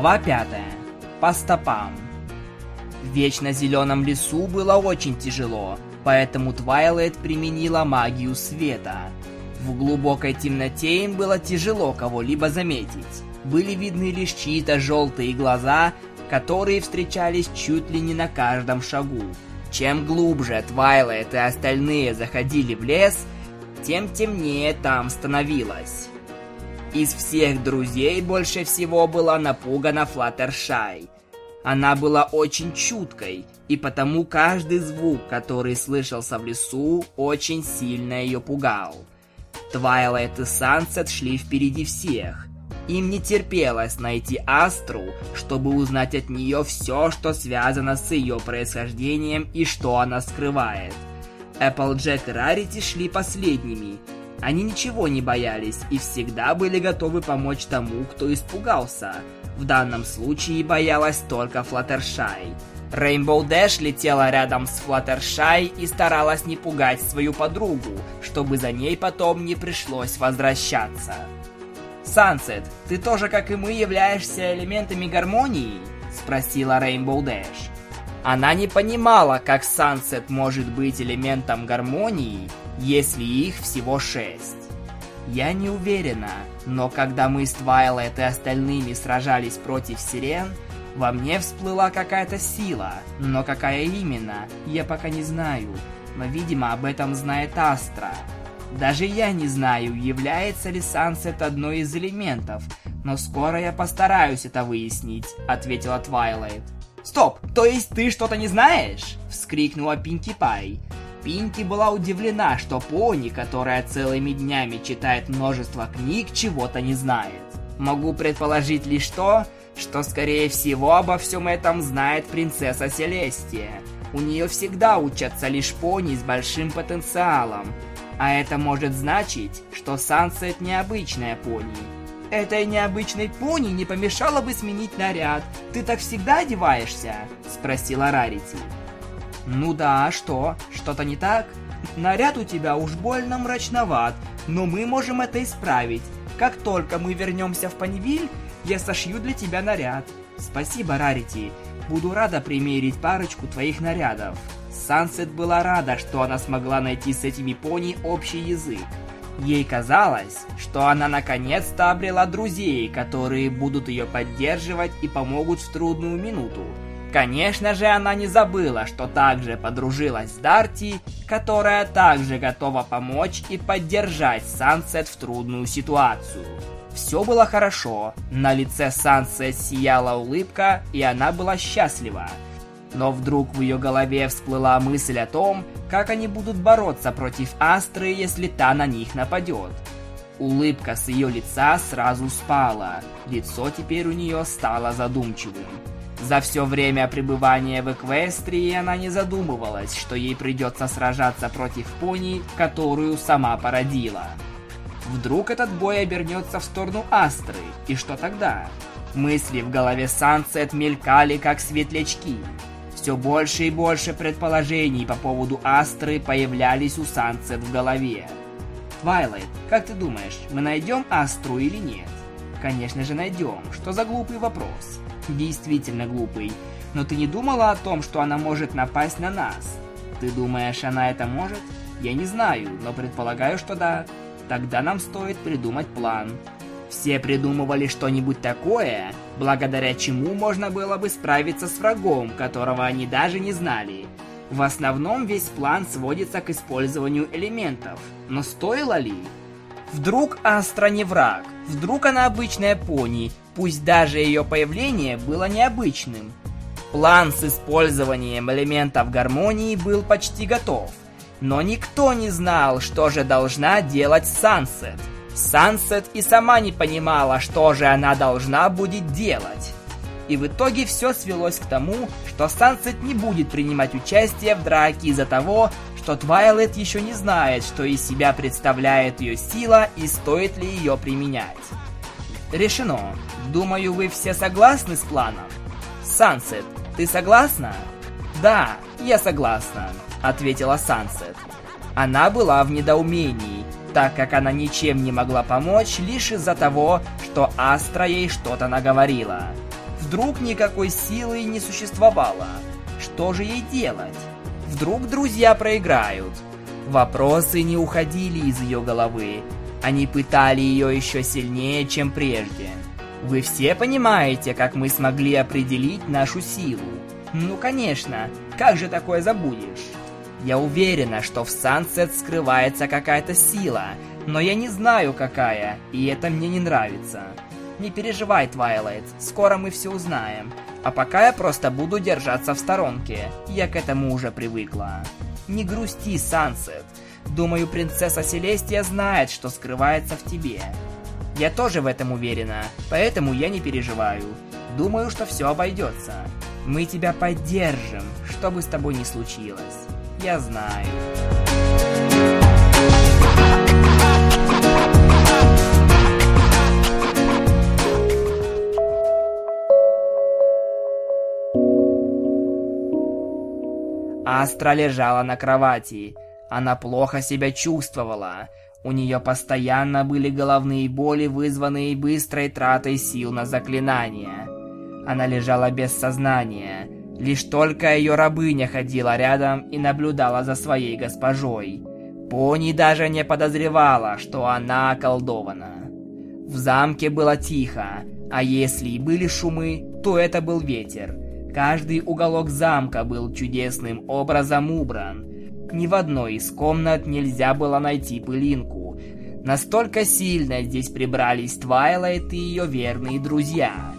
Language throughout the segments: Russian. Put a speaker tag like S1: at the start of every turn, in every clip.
S1: Глава 5. По стопам. В вечно зеленом лесу было очень тяжело, поэтому Твайлайт применила магию света. В глубокой темноте им было тяжело кого-либо заметить. Были видны лишь чьи-то желтые глаза, которые встречались чуть ли не на каждом шагу. Чем глубже Твайлайт и остальные заходили в лес, тем темнее там становилось. Из всех друзей больше всего была напугана Флаттершай. Она была очень чуткой, и потому каждый звук, который слышался в лесу, очень сильно ее пугал. Твайлайт и Сансет шли впереди всех. Им не терпелось найти Астру, чтобы узнать от нее все, что связано с ее происхождением и что она скрывает. Эпплджек и Рарити шли последними, они ничего не боялись и всегда были готовы помочь тому, кто испугался. В данном случае боялась только Флаттершай. Рейнбоу Дэш летела рядом с Флаттершай и старалась не пугать свою подругу, чтобы за ней потом не пришлось возвращаться. «Сансет, ты тоже, как и мы, являешься элементами гармонии?» – спросила Рейнбоу Дэш. Она не понимала, как Сансет может быть элементом гармонии, если их всего шесть. Я не уверена, но когда мы с Твайлайт и остальными сражались против сирен, во мне всплыла какая-то сила, но какая именно, я пока не знаю, но, видимо, об этом знает Астра. Даже я не знаю, является ли Сансет одной из элементов, но скоро я постараюсь это выяснить, ответила Твайлайт. «Стоп, то есть ты что-то не знаешь?» — вскрикнула Пинки Пай. Пинки была удивлена, что пони, которая целыми днями читает множество книг, чего-то не знает. Могу предположить лишь то, что скорее всего обо всем этом знает принцесса Селестия. У нее всегда учатся лишь пони с большим потенциалом, а это может значить, что Сансет необычная пони. Этой необычной пони не помешало бы сменить наряд. Ты так всегда одеваешься? Спросила Рарити. Ну да, что? Что-то не так? Наряд у тебя уж больно мрачноват, но мы можем это исправить. Как только мы вернемся в Панивиль, я сошью для тебя наряд. Спасибо, Рарити. Буду рада примерить парочку твоих нарядов. Сансет была рада, что она смогла найти с этими пони общий язык. Ей казалось, что она наконец-то обрела друзей, которые будут ее поддерживать и помогут в трудную минуту. Конечно же, она не забыла, что также подружилась с Дарти, которая также готова помочь и поддержать Сансет в трудную ситуацию. Все было хорошо, на лице Сансет сияла улыбка, и она была счастлива. Но вдруг в ее голове всплыла мысль о том, как они будут бороться против Астры, если та на них нападет. Улыбка с ее лица сразу спала, лицо теперь у нее стало задумчивым. За все время пребывания в Эквестрии она не задумывалась, что ей придется сражаться против пони, которую сама породила. Вдруг этот бой обернется в сторону Астры, и что тогда? Мысли в голове Сансет мелькали, как светлячки. Все больше и больше предположений по поводу Астры появлялись у Сансет в голове. Твайлайт, как ты думаешь, мы найдем Астру или нет? Конечно же найдем. Что за глупый вопрос? Действительно глупый. Но ты не думала о том, что она может напасть на нас? Ты думаешь, она это может? Я не знаю, но предполагаю, что да. Тогда нам стоит придумать план. Все придумывали что-нибудь такое, благодаря чему можно было бы справиться с врагом, которого они даже не знали. В основном весь план сводится к использованию элементов. Но стоило ли? Вдруг Астра не враг, вдруг она обычная пони, пусть даже ее появление было необычным. План с использованием элементов гармонии был почти готов, но никто не знал, что же должна делать Сансет. Сансет и сама не понимала, что же она должна будет делать. И в итоге все свелось к тому, что Сансет не будет принимать участие в драке из-за того, что Твайлет еще не знает, что из себя представляет ее сила и стоит ли ее применять. Решено. Думаю, вы все согласны с планом? Сансет, ты согласна? Да, я согласна, ответила Сансет. Она была в недоумении, так как она ничем не могла помочь лишь из-за того, что Астра ей что-то наговорила. Вдруг никакой силы не существовало. Что же ей делать? Вдруг друзья проиграют? Вопросы не уходили из ее головы. Они пытали ее еще сильнее, чем прежде. Вы все понимаете, как мы смогли определить нашу силу? Ну, конечно, как же такое забудешь? Я уверена, что в Сансет скрывается какая-то сила, но я не знаю какая, и это мне не нравится. Не переживай, Твайлайт, скоро мы все узнаем. А пока я просто буду держаться в сторонке, я к этому уже привыкла. Не грусти, Сансет. Думаю, принцесса Селестия знает, что скрывается в тебе. Я тоже в этом уверена, поэтому я не переживаю. Думаю, что все обойдется. Мы тебя поддержим, что бы с тобой ни случилось. Я знаю. Астра лежала на кровати. Она плохо себя чувствовала. У нее постоянно были головные боли, вызванные быстрой тратой сил на заклинания. Она лежала без сознания. Лишь только ее рабыня ходила рядом и наблюдала за своей госпожой. Пони даже не подозревала, что она околдована. В замке было тихо, а если и были шумы, то это был ветер. Каждый уголок замка был чудесным образом убран. Ни в одной из комнат нельзя было найти пылинку. Настолько сильно здесь прибрались Твайлайт и ее верные друзья.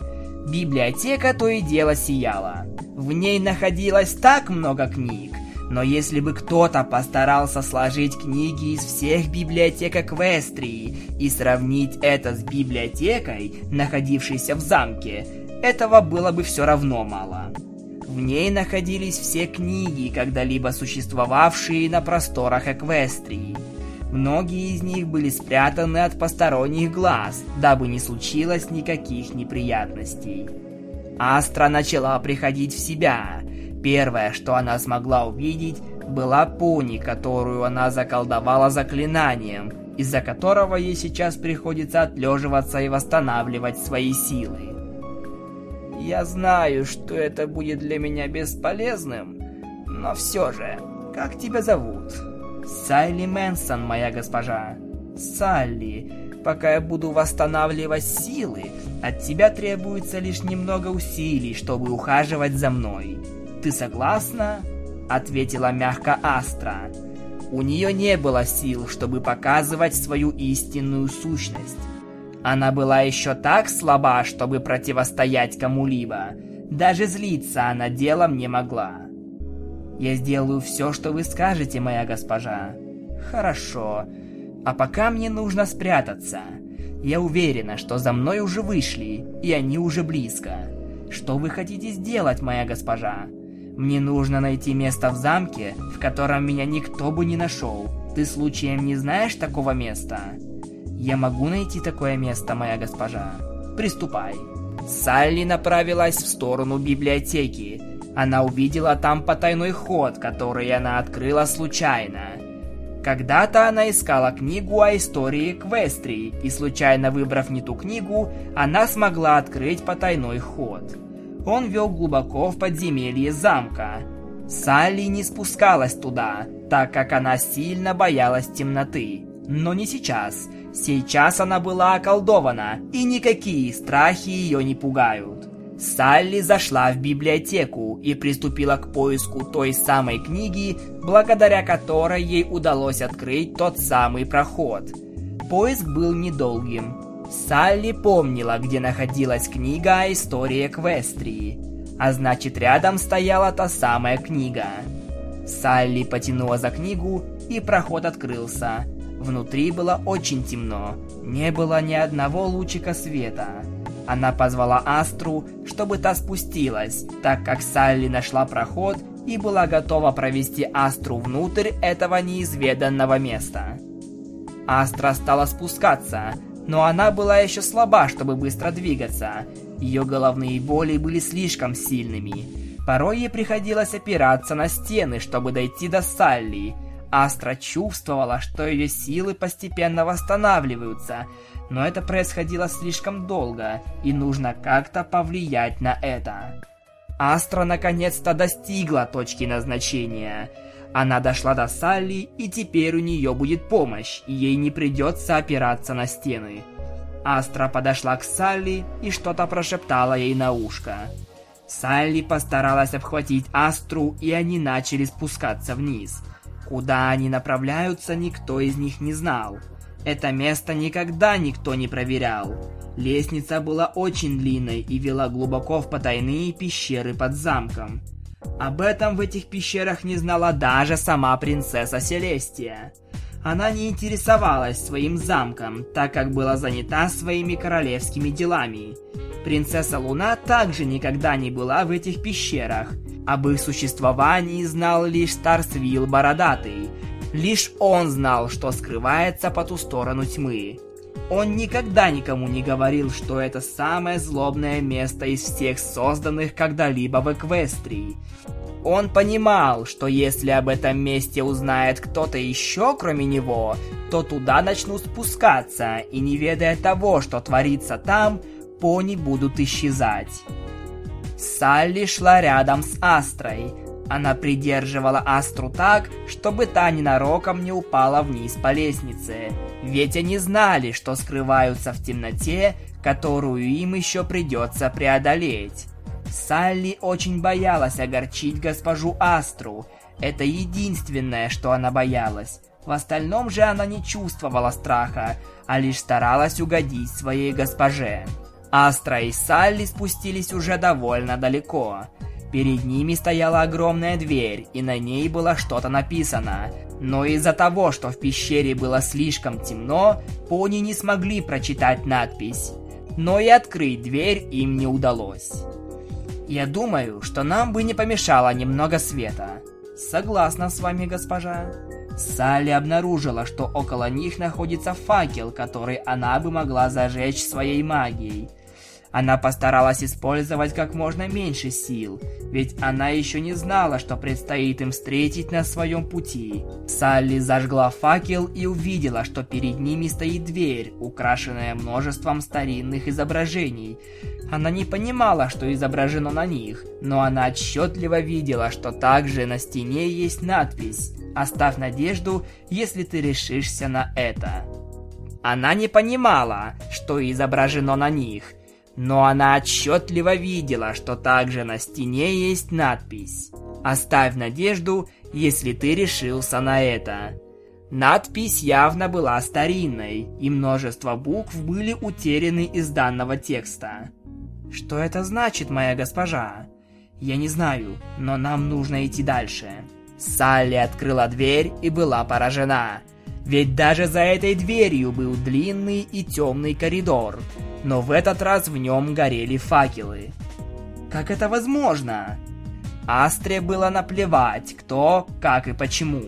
S1: Библиотека то и дело сияла. В ней находилось так много книг, но если бы кто-то постарался сложить книги из всех библиотек Эквестрии и сравнить это с библиотекой, находившейся в замке, этого было бы все равно мало. В ней находились все книги, когда-либо существовавшие на просторах Эквестрии. Многие из них были спрятаны от посторонних глаз, дабы не случилось никаких неприятностей. Астра начала приходить в себя. Первое, что она смогла увидеть, была пони, которую она заколдовала заклинанием, из-за которого ей сейчас приходится отлеживаться и восстанавливать свои силы. Я знаю, что это будет для меня бесполезным, но все же, как тебя зовут? Салли Мэнсон, моя госпожа. Салли, пока я буду восстанавливать силы, от тебя требуется лишь немного усилий, чтобы ухаживать за мной. Ты согласна? Ответила мягко Астра. У нее не было сил, чтобы показывать свою истинную сущность. Она была еще так слаба, чтобы противостоять кому-либо. Даже злиться она делом не могла. «Я сделаю все, что вы скажете, моя госпожа». «Хорошо. А пока мне нужно спрятаться. Я уверена, что за мной уже вышли, и они уже близко. Что вы хотите сделать, моя госпожа? Мне нужно найти место в замке, в котором меня никто бы не нашел. Ты случаем не знаешь такого места?» «Я могу найти такое место, моя госпожа?» «Приступай». Салли направилась в сторону библиотеки. Она увидела там потайной ход, который она открыла случайно. Когда-то она искала книгу о истории Квестрии, и случайно выбрав не ту книгу, она смогла открыть потайной ход. Он вел глубоко в подземелье замка. Салли не спускалась туда, так как она сильно боялась темноты. Но не сейчас – Сейчас она была околдована, и никакие страхи ее не пугают. Салли зашла в библиотеку и приступила к поиску той самой книги, благодаря которой ей удалось открыть тот самый проход. Поиск был недолгим. Салли помнила, где находилась книга о истории Эквестрии, а значит рядом стояла та самая книга. Салли потянула за книгу, и проход открылся. Внутри было очень темно, не было ни одного лучика света. Она позвала Астру, чтобы та спустилась, так как Салли нашла проход и была готова провести Астру внутрь этого неизведанного места. Астра стала спускаться, но она была еще слаба, чтобы быстро двигаться. Ее головные боли были слишком сильными. Порой ей приходилось опираться на стены, чтобы дойти до Салли, Астра чувствовала, что ее силы постепенно восстанавливаются, но это происходило слишком долго, и нужно как-то повлиять на это. Астра наконец-то достигла точки назначения. Она дошла до Салли, и теперь у нее будет помощь, и ей не придется опираться на стены. Астра подошла к Салли и что-то прошептала ей на ушко. Салли постаралась обхватить Астру, и они начали спускаться вниз. Куда они направляются, никто из них не знал. Это место никогда никто не проверял. Лестница была очень длинной и вела глубоко в потайные пещеры под замком. Об этом в этих пещерах не знала даже сама принцесса Селестия. Она не интересовалась своим замком, так как была занята своими королевскими делами. Принцесса Луна также никогда не была в этих пещерах. Об их существовании знал лишь Старсвилл Бородатый. Лишь он знал, что скрывается по ту сторону тьмы. Он никогда никому не говорил, что это самое злобное место из всех созданных когда-либо в Эквестрии. Он понимал, что если об этом месте узнает кто-то еще, кроме него, то туда начнут спускаться, и не ведая того, что творится там, пони будут исчезать. Салли шла рядом с Астрой. Она придерживала Астру так, чтобы та ненароком не упала вниз по лестнице. Ведь они знали, что скрываются в темноте, которую им еще придется преодолеть. Салли очень боялась огорчить госпожу Астру. Это единственное, что она боялась. В остальном же она не чувствовала страха, а лишь старалась угодить своей госпоже. Астра и Салли спустились уже довольно далеко. Перед ними стояла огромная дверь, и на ней было что-то написано. Но из-за того, что в пещере было слишком темно, пони не смогли прочитать надпись. Но и открыть дверь им не удалось. Я думаю, что нам бы не помешало немного света. Согласна с вами, госпожа. Салли обнаружила, что около них находится факел, который она бы могла зажечь своей магией. Она постаралась использовать как можно меньше сил, ведь она еще не знала, что предстоит им встретить на своем пути. Салли зажгла факел и увидела, что перед ними стоит дверь, украшенная множеством старинных изображений. Она не понимала, что изображено на них, но она отчетливо видела, что также на стене есть надпись «Оставь надежду, если ты решишься на это». Она не понимала, что изображено на них – но она отчетливо видела, что также на стене есть надпись «Оставь надежду, если ты решился на это». Надпись явно была старинной, и множество букв были утеряны из данного текста. «Что это значит, моя госпожа?» «Я не знаю, но нам нужно идти дальше». Салли открыла дверь и была поражена. Ведь даже за этой дверью был длинный и темный коридор, но в этот раз в нем горели факелы. Как это возможно? Астре было наплевать, кто, как и почему.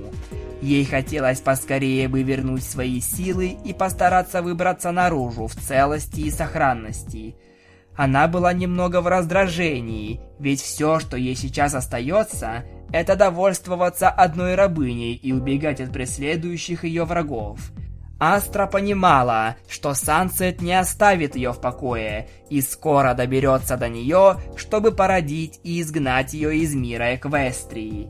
S1: Ей хотелось поскорее бы вернуть свои силы и постараться выбраться наружу в целости и сохранности. Она была немного в раздражении, ведь все, что ей сейчас остается, это довольствоваться одной рабыней и убегать от преследующих ее врагов. Астра понимала, что Сансет не оставит ее в покое и скоро доберется до нее, чтобы породить и изгнать ее из мира Эквестрии.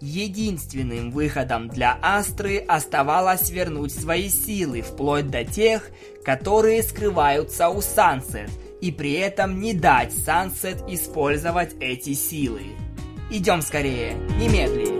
S1: Единственным выходом для Астры оставалось вернуть свои силы вплоть до тех, которые скрываются у Сансет, и при этом не дать Сансет использовать эти силы. Идем скорее, немедленно.